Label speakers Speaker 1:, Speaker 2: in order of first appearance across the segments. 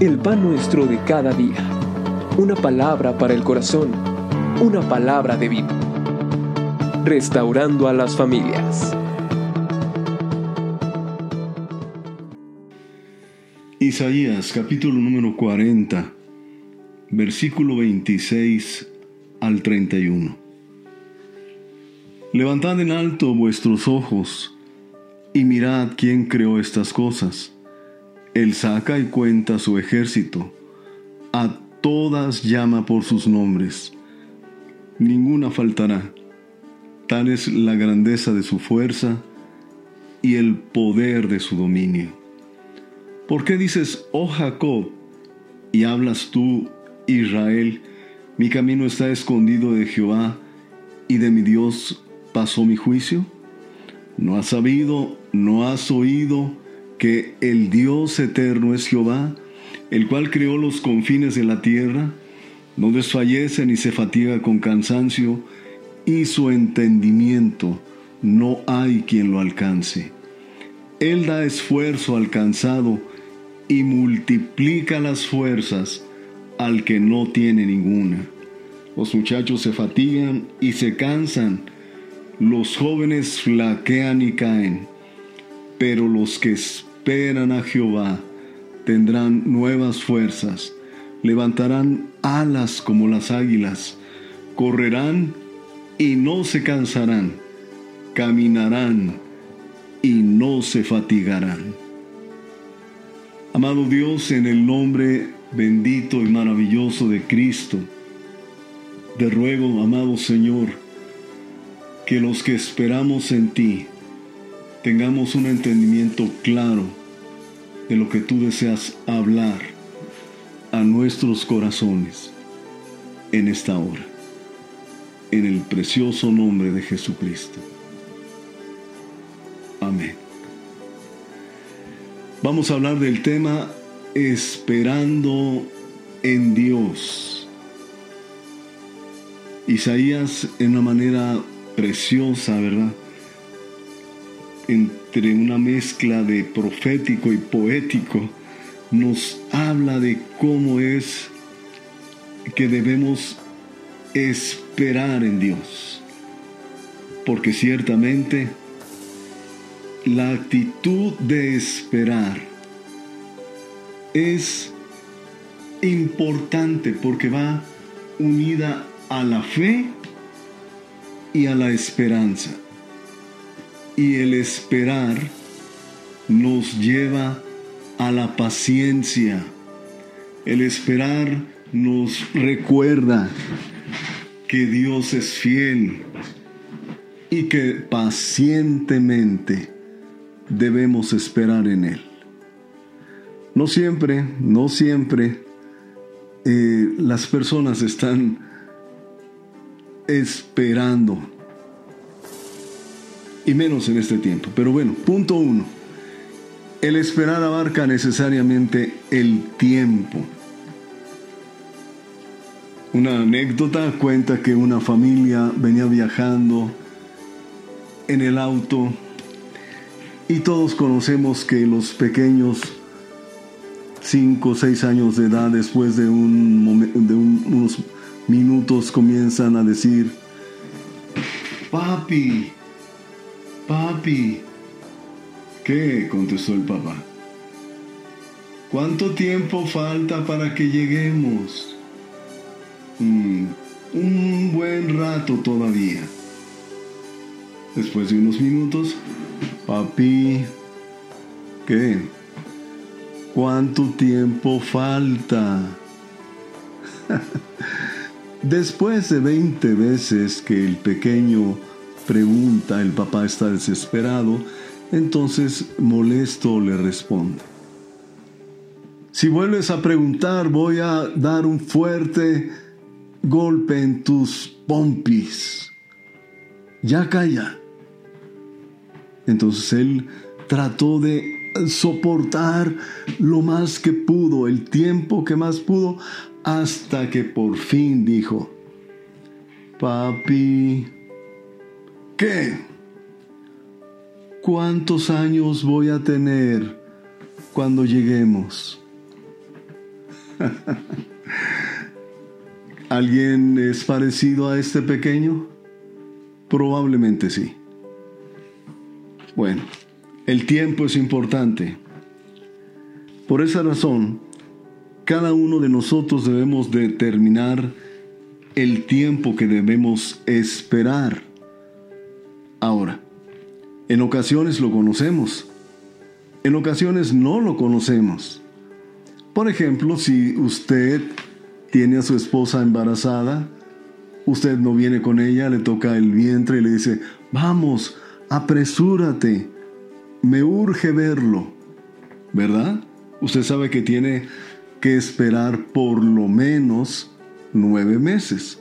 Speaker 1: el pan nuestro de cada día. Una palabra para el corazón, una palabra de vida. Restaurando a las familias.
Speaker 2: Isaías capítulo número 40, versículo 26 al 31. Levantad en alto vuestros ojos y mirad quién creó estas cosas. Él saca y cuenta su ejército. A todas llama por sus nombres. Ninguna faltará. Tal es la grandeza de su fuerza y el poder de su dominio. ¿Por qué dices, oh Jacob, y hablas tú, Israel, mi camino está escondido de Jehová, y de mi Dios pasó mi juicio? ¿No has sabido, no has oído que el Dios eterno es Jehová, el cual creó los confines de la tierra? No desfallece ni se fatiga con cansancio, y su entendimiento no hay quien lo alcance. Él da esfuerzo al cansado y multiplica las fuerzas al que no tiene ninguna. Los muchachos se fatigan y se cansan, los jóvenes flaquean y caen, pero los que esperan a Jehová tendrán nuevas fuerzas, levantarán alas como las águilas, correrán y no se cansarán, caminarán y no se fatigarán. Amado Dios, en el nombre bendito y maravilloso de Cristo, te ruego, amado Señor, que los que esperamos en ti tengamos un entendimiento claro de lo que tú deseas hablar a nuestros corazones en esta hora, en el precioso nombre de Jesucristo. Amén. Vamos a hablar del tema esperando en Dios. Isaías en una manera preciosa, ¿verdad? Entre una mezcla de profético y poético, nos habla de cómo es que debemos esperar en Dios. Porque ciertamente la actitud de esperar es importante porque va unida a la fe y a la esperanza. Y el esperar nos lleva a la paciencia. El esperar nos recuerda que Dios es fiel y que pacientemente debemos esperar en Él. No siempre, no siempre eh, las personas están esperando. Y menos en este tiempo. Pero bueno, punto uno. El esperar abarca necesariamente el tiempo. Una anécdota cuenta que una familia venía viajando en el auto y todos conocemos que los pequeños 5 o 6 años de edad después de, un, de unos minutos comienzan a decir, papi, papi. ¿Qué? contestó el papá. ¿Cuánto tiempo falta para que lleguemos? Mm, un buen rato todavía. Después de unos minutos, papi, ¿qué? ¿Cuánto tiempo falta? Después de 20 veces que el pequeño pregunta, el papá está desesperado, entonces molesto le responde. Si vuelves a preguntar, voy a dar un fuerte golpe en tus pompis. Ya calla. Entonces él trató de soportar lo más que pudo, el tiempo que más pudo, hasta que por fin dijo, papi, ¿qué? ¿Cuántos años voy a tener cuando lleguemos? ¿Alguien es parecido a este pequeño? Probablemente sí. Bueno, el tiempo es importante. Por esa razón, cada uno de nosotros debemos determinar el tiempo que debemos esperar. Ahora, en ocasiones lo conocemos, en ocasiones no lo conocemos. Por ejemplo, si usted tiene a su esposa embarazada, usted no viene con ella, le toca el vientre y le dice, vamos, apresúrate, me urge verlo, ¿verdad? Usted sabe que tiene que esperar por lo menos nueve meses.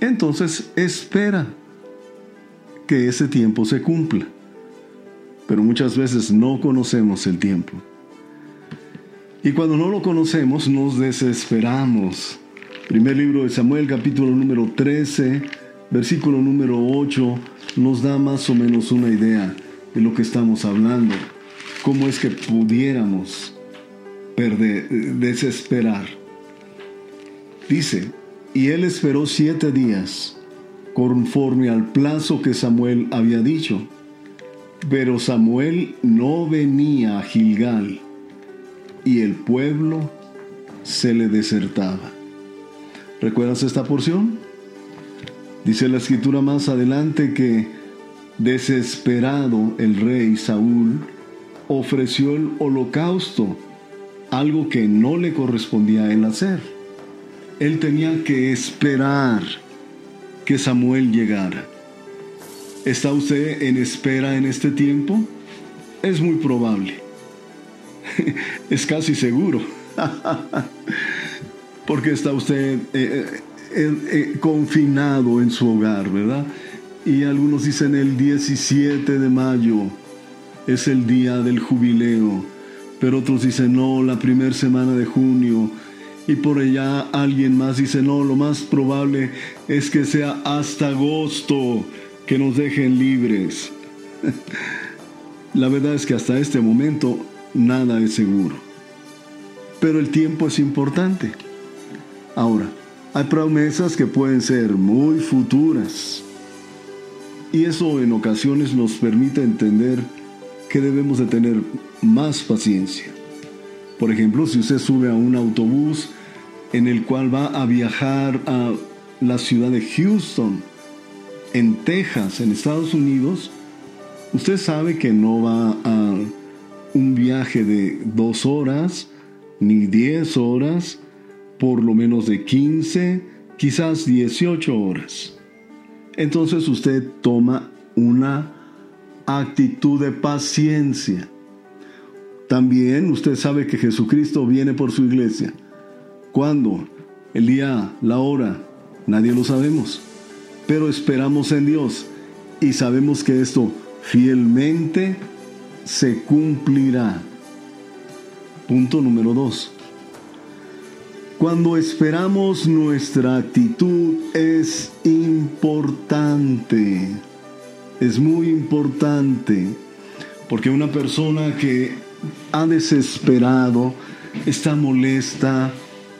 Speaker 2: Entonces espera que ese tiempo se cumpla. Pero muchas veces no conocemos el tiempo. Y cuando no lo conocemos nos desesperamos. Primer libro de Samuel capítulo número 13, versículo número 8 nos da más o menos una idea de lo que estamos hablando. Cómo es que pudiéramos perder, desesperar. Dice, y él esperó siete días, conforme al plazo que Samuel había dicho. Pero Samuel no venía a Gilgal, y el pueblo se le desertaba. ¿Recuerdas esta porción? Dice la escritura más adelante que, desesperado el rey Saúl, ofreció el holocausto, algo que no le correspondía a él hacer él tenía que esperar que Samuel llegara. ¿Está usted en espera en este tiempo? Es muy probable. es casi seguro. Porque está usted eh, eh, eh, confinado en su hogar, ¿verdad? Y algunos dicen el 17 de mayo es el día del jubileo, pero otros dicen no, la primera semana de junio y por allá alguien más dice, no, lo más probable es que sea hasta agosto que nos dejen libres. La verdad es que hasta este momento nada es seguro. Pero el tiempo es importante. Ahora, hay promesas que pueden ser muy futuras. Y eso en ocasiones nos permite entender que debemos de tener más paciencia. Por ejemplo, si usted sube a un autobús en el cual va a viajar a la ciudad de Houston, en Texas, en Estados Unidos, usted sabe que no va a un viaje de dos horas, ni diez horas, por lo menos de 15, quizás 18 horas. Entonces usted toma una actitud de paciencia. También usted sabe que Jesucristo viene por su iglesia. ¿Cuándo? El día, la hora, nadie lo sabemos. Pero esperamos en Dios y sabemos que esto fielmente se cumplirá. Punto número dos. Cuando esperamos nuestra actitud es importante. Es muy importante. Porque una persona que ha desesperado, está molesta,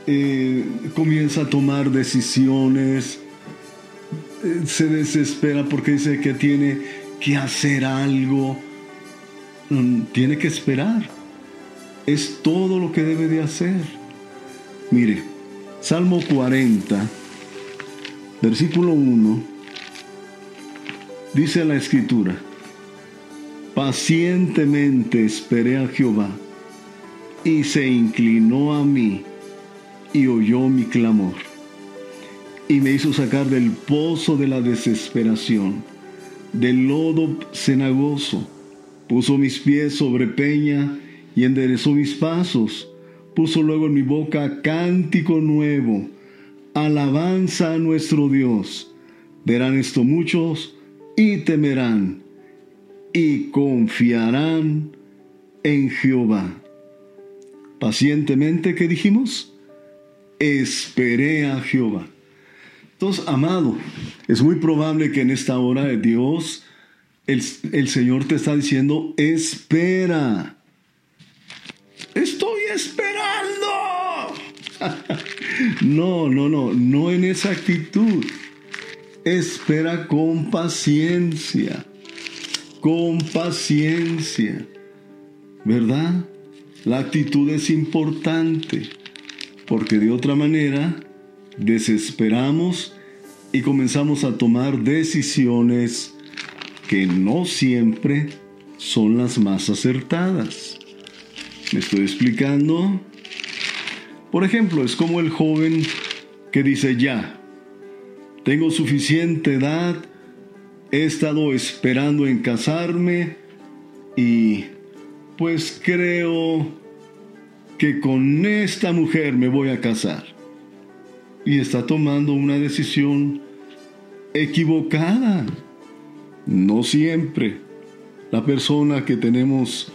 Speaker 2: eh, comienza a tomar decisiones, eh, se desespera porque dice que tiene que hacer algo. Mm, tiene que esperar. Es todo lo que debe de hacer. Mire, Salmo 40, versículo 1, dice la escritura, Pacientemente esperé a Jehová, y se inclinó a mí, y oyó mi clamor, y me hizo sacar del pozo de la desesperación, del lodo cenagoso, puso mis pies sobre peña, y enderezó mis pasos, puso luego en mi boca cántico nuevo, alabanza a nuestro Dios. Verán esto muchos y temerán y confiarán en Jehová. Pacientemente, ¿qué dijimos? Esperé a Jehová. Entonces, amado, es muy probable que en esta hora de Dios, el, el Señor te está diciendo, espera. Estoy esperando. no, no, no, no en esa actitud. Espera con paciencia, con paciencia, ¿verdad? La actitud es importante, porque de otra manera desesperamos y comenzamos a tomar decisiones que no siempre son las más acertadas. ¿Me estoy explicando? Por ejemplo, es como el joven que dice ya, tengo suficiente edad, he estado esperando en casarme y pues creo que con esta mujer me voy a casar. Y está tomando una decisión equivocada. No siempre la persona que tenemos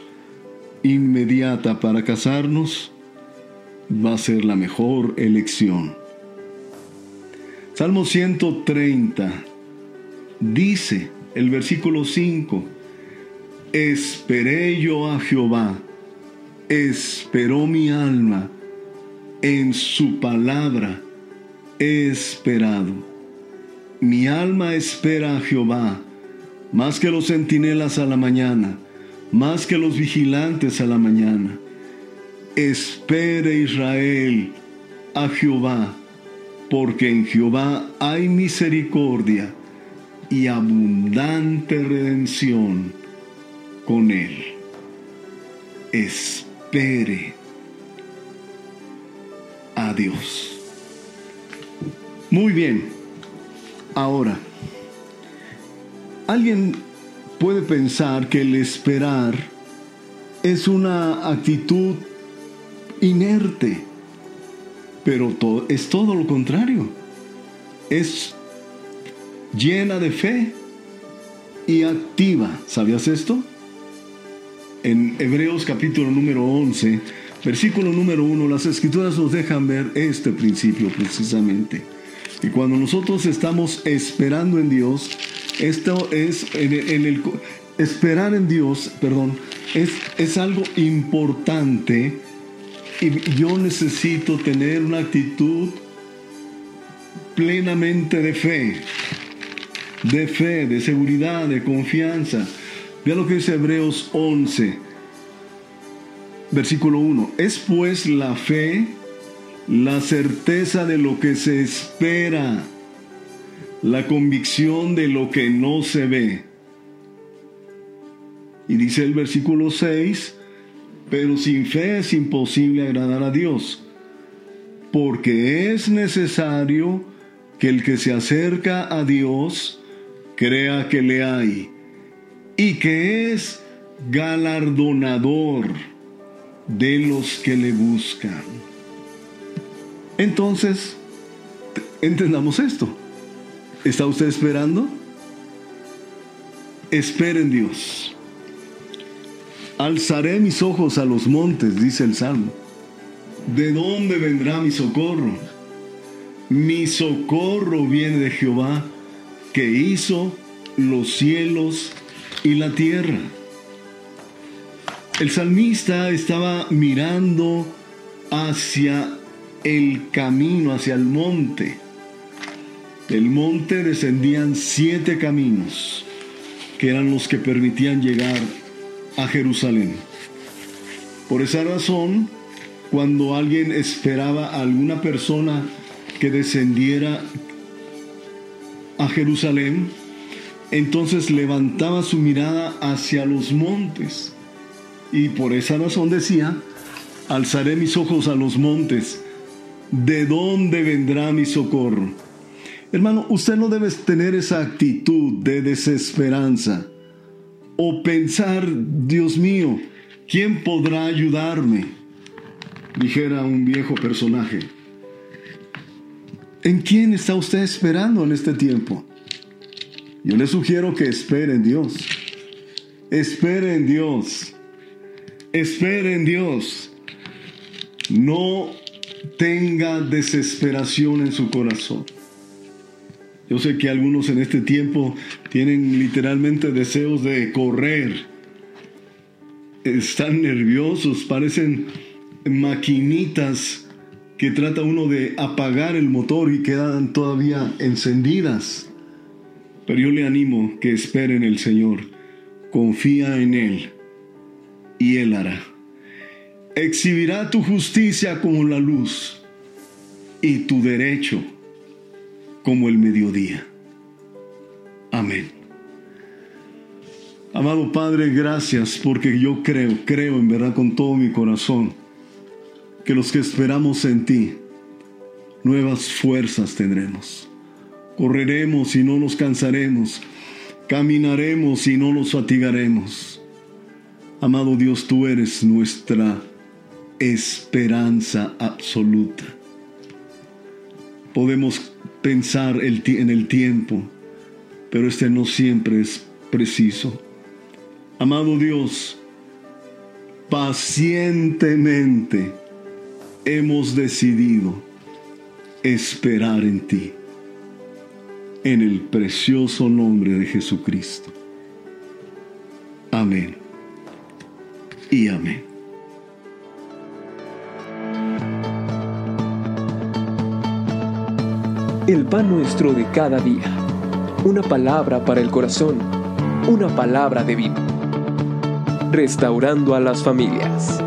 Speaker 2: inmediata para casarnos va a ser la mejor elección. Salmo 130 dice el versículo 5, esperé yo a Jehová, esperó mi alma, en su palabra he esperado. Mi alma espera a Jehová, más que los centinelas a la mañana, más que los vigilantes a la mañana. Espere Israel a Jehová, porque en Jehová hay misericordia y abundante redención con él. Espere a Dios. Muy bien, ahora, alguien puede pensar que el esperar es una actitud inerte, pero es todo lo contrario. Es llena de fe y activa. ¿Sabías esto? En Hebreos capítulo número 11, versículo número 1, las escrituras nos dejan ver este principio precisamente. Y cuando nosotros estamos esperando en Dios, esto es en el, esperar en Dios, perdón, es, es algo importante y yo necesito tener una actitud plenamente de fe, de fe, de seguridad, de confianza. Vea lo que dice Hebreos 11, versículo 1. Es pues la fe la certeza de lo que se espera, la convicción de lo que no se ve. Y dice el versículo 6, pero sin fe es imposible agradar a Dios, porque es necesario que el que se acerca a Dios crea que le hay y que es galardonador de los que le buscan. Entonces, entendamos esto. ¿Está usted esperando? Espere en Dios. Alzaré mis ojos a los montes, dice el Salmo. ¿De dónde vendrá mi socorro? Mi socorro viene de Jehová, que hizo los cielos y la tierra. El salmista estaba mirando hacia el camino hacia el monte. Del monte descendían siete caminos, que eran los que permitían llegar a Jerusalén. Por esa razón, cuando alguien esperaba a alguna persona que descendiera a Jerusalén, entonces levantaba su mirada hacia los montes. Y por esa razón decía, alzaré mis ojos a los montes ¿de dónde vendrá mi socorro? Hermano, usted no debe tener esa actitud de desesperanza o pensar, Dios mío, ¿quién podrá ayudarme? Dijera un viejo personaje. ¿En quién está usted esperando en este tiempo? Yo le sugiero que espere en Dios. Espere en Dios. Espere en Dios. No tenga desesperación en su corazón. Yo sé que algunos en este tiempo tienen literalmente deseos de correr. Están nerviosos, parecen maquinitas que trata uno de apagar el motor y quedan todavía encendidas. Pero yo le animo que espere en el Señor, confía en Él y Él hará. Exhibirá tu justicia como la luz y tu derecho como el mediodía. Amén. Amado Padre, gracias porque yo creo, creo en verdad con todo mi corazón que los que esperamos en ti, nuevas fuerzas tendremos. Correremos y no nos cansaremos, caminaremos y no nos fatigaremos. Amado Dios, tú eres nuestra esperanza absoluta. Podemos pensar en el tiempo, pero este no siempre es preciso. Amado Dios, pacientemente hemos decidido esperar en ti, en el precioso nombre de Jesucristo. Amén y amén.
Speaker 1: El pan nuestro de cada día. Una palabra para el corazón. Una palabra de vida. Restaurando a las familias.